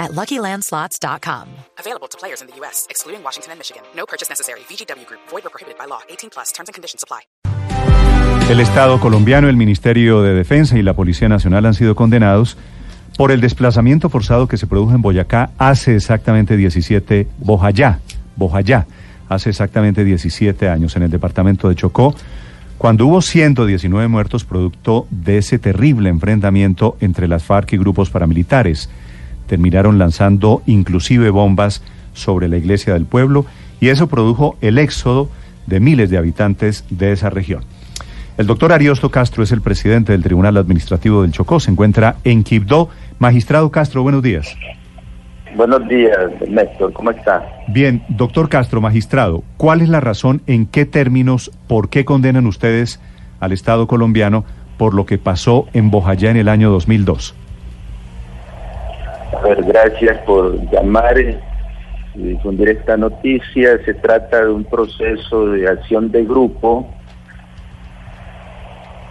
at LuckyLandSlots.com. Available to players in the U.S., excluding Washington and Michigan. No purchase necessary. VGW Group. Void or prohibited by law. 18 plus. Terms and conditions apply. El Estado colombiano, el Ministerio de Defensa y la Policía Nacional han sido condenados por el desplazamiento forzado que se produjo en Boyacá hace exactamente 17, Bojayá, Bojayá, hace exactamente 17 años en el departamento de Chocó, cuando hubo 119 muertos producto de ese terrible enfrentamiento entre las FARC y grupos paramilitares. Terminaron lanzando inclusive bombas sobre la iglesia del pueblo y eso produjo el éxodo de miles de habitantes de esa región. El doctor Ariosto Castro es el presidente del Tribunal Administrativo del Chocó. Se encuentra en Quibdó. Magistrado Castro, buenos días. Buenos días, Néstor. ¿Cómo está? Bien, doctor Castro, magistrado, ¿cuál es la razón, en qué términos, por qué condenan ustedes al Estado colombiano por lo que pasó en Bojayá en el año 2002? A ver, gracias por llamar y difundir esta noticia. Se trata de un proceso de acción de grupo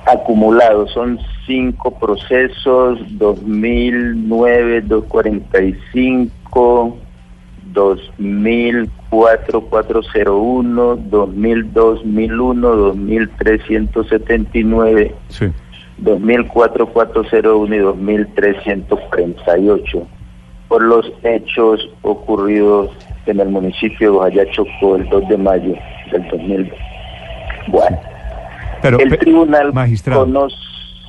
acumulado. Son cinco procesos, 2009, 245, 2004, 401, 2002, 1001, 2379, Sí. 2004, 401 y 2348 por los hechos ocurridos en el municipio de Bojayá Chocó el 2 de mayo del 2000. Bueno. Pero, El tribunal magistrado, conoce,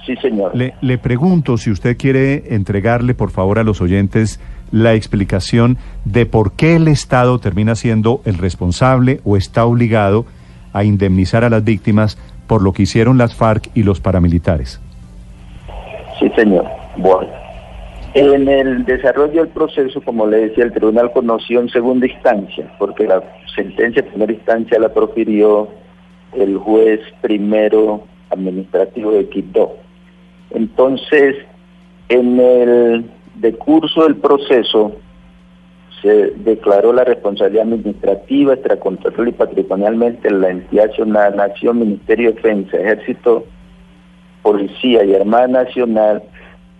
sí señor, le, le pregunto si usted quiere entregarle, por favor, a los oyentes la explicación de por qué el Estado termina siendo el responsable o está obligado a indemnizar a las víctimas por lo que hicieron las FARC y los paramilitares. sí señor. Bueno, en el desarrollo del proceso, como le decía, el tribunal conoció en segunda instancia, porque la sentencia de primera instancia la profirió el juez primero administrativo de Quibdó. Entonces, en el decurso del proceso, se declaró la responsabilidad administrativa, extracontractual y patrimonialmente en la entidad nacional, Nación, Ministerio de Defensa, Ejército, Policía y Armada Nacional,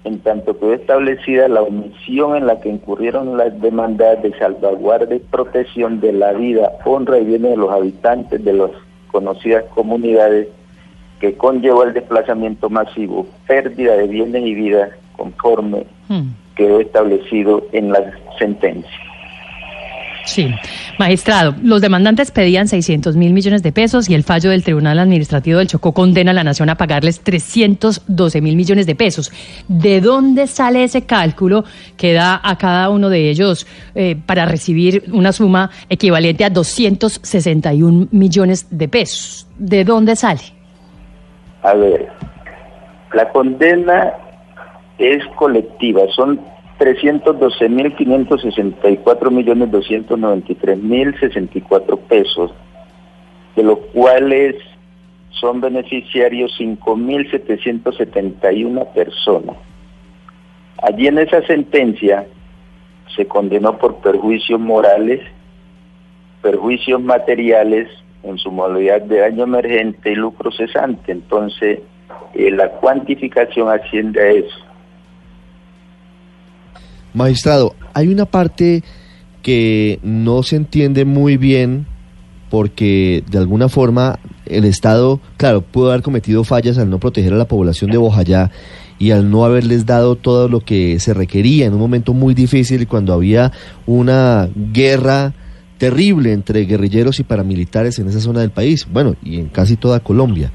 en tanto quedó establecida la omisión en la que incurrieron las demandas de salvaguardia y protección de la vida, honra y bienes de los habitantes de las conocidas comunidades que conllevó el desplazamiento masivo, pérdida de bienes y vidas conforme quedó establecido en la sentencia. Sí, magistrado, los demandantes pedían 600 mil millones de pesos y el fallo del Tribunal Administrativo del Chocó condena a la Nación a pagarles 312 mil millones de pesos. ¿De dónde sale ese cálculo que da a cada uno de ellos eh, para recibir una suma equivalente a 261 millones de pesos? ¿De dónde sale? A ver, la condena es colectiva, son 312.564 millones 293 mil 64 pesos, de los cuales son beneficiarios 5.771 personas. Allí en esa sentencia se condenó por perjuicios morales, perjuicios materiales en su modalidad de daño emergente y lucro cesante. Entonces, eh, la cuantificación asciende a eso. Magistrado, hay una parte que no se entiende muy bien porque de alguna forma el Estado, claro, pudo haber cometido fallas al no proteger a la población de Bojayá y al no haberles dado todo lo que se requería en un momento muy difícil cuando había una guerra terrible entre guerrilleros y paramilitares en esa zona del país, bueno, y en casi toda Colombia.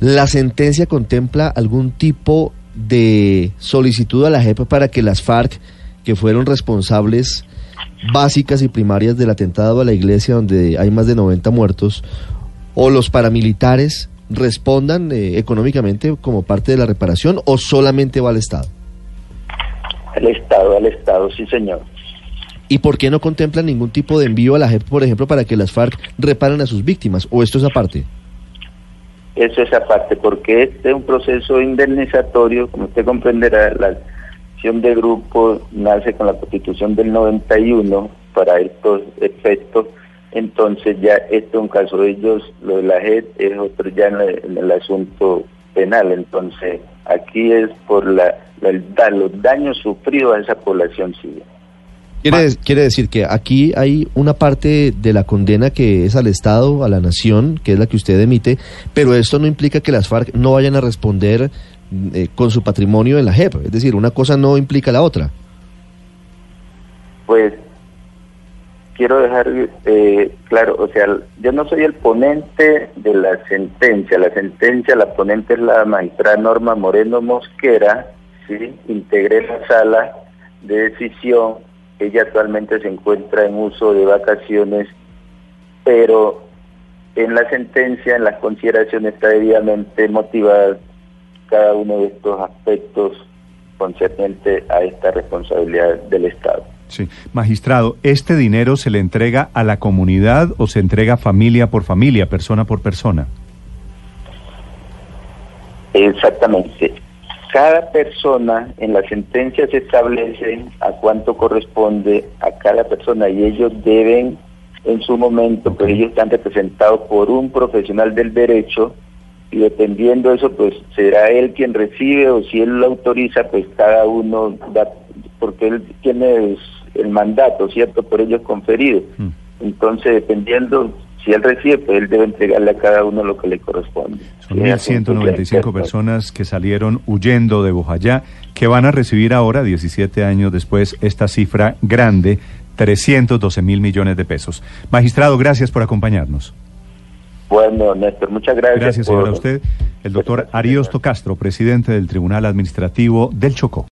¿La sentencia contempla algún tipo de solicitud a la JEP para que las FARC, que fueron responsables básicas y primarias del atentado a la iglesia donde hay más de 90 muertos, o los paramilitares respondan eh, económicamente como parte de la reparación o solamente va al Estado? Al Estado, al Estado, sí señor. ¿Y por qué no contemplan ningún tipo de envío a la JEP, por ejemplo, para que las FARC reparen a sus víctimas? ¿O esto es aparte? Eso es aparte, porque este es un proceso indemnizatorio, como usted comprenderá, la acción de grupo nace con la constitución del 91 para estos efectos, entonces ya este es un caso de ellos, lo de la JET es otro ya en el, asunto penal, entonces aquí es por la, los daños sufridos a esa población civil. Quiere, quiere decir que aquí hay una parte de la condena que es al Estado, a la nación, que es la que usted emite, pero esto no implica que las FARC no vayan a responder eh, con su patrimonio en la JEP. Es decir, una cosa no implica la otra. Pues quiero dejar eh, claro, o sea, yo no soy el ponente de la sentencia. La sentencia, la ponente es la magistrada Norma Moreno Mosquera, ¿sí? Integré la sala de decisión ella actualmente se encuentra en uso de vacaciones, pero en la sentencia, en las consideraciones está debidamente motivada cada uno de estos aspectos concerniente a esta responsabilidad del Estado. Sí, magistrado, ¿este dinero se le entrega a la comunidad o se entrega familia por familia, persona por persona? Exactamente. Cada persona en la sentencia se establece a cuánto corresponde a cada persona y ellos deben en su momento, pues ellos están representados por un profesional del derecho y dependiendo de eso, pues será él quien recibe o si él lo autoriza, pues cada uno da, porque él tiene el mandato, ¿cierto? Por ellos conferido. Mm. Entonces, dependiendo si él recibe, pues él debe entregarle a cada uno lo que le corresponde. Son 1.195 personas que salieron huyendo de Bojayá, que van a recibir ahora, 17 años después, esta cifra grande, 312 mil millones de pesos. Magistrado, gracias por acompañarnos. Bueno, Néstor, muchas gracias. Gracias, señora, a usted. El doctor Ariosto Castro, presidente del Tribunal Administrativo del Chocó.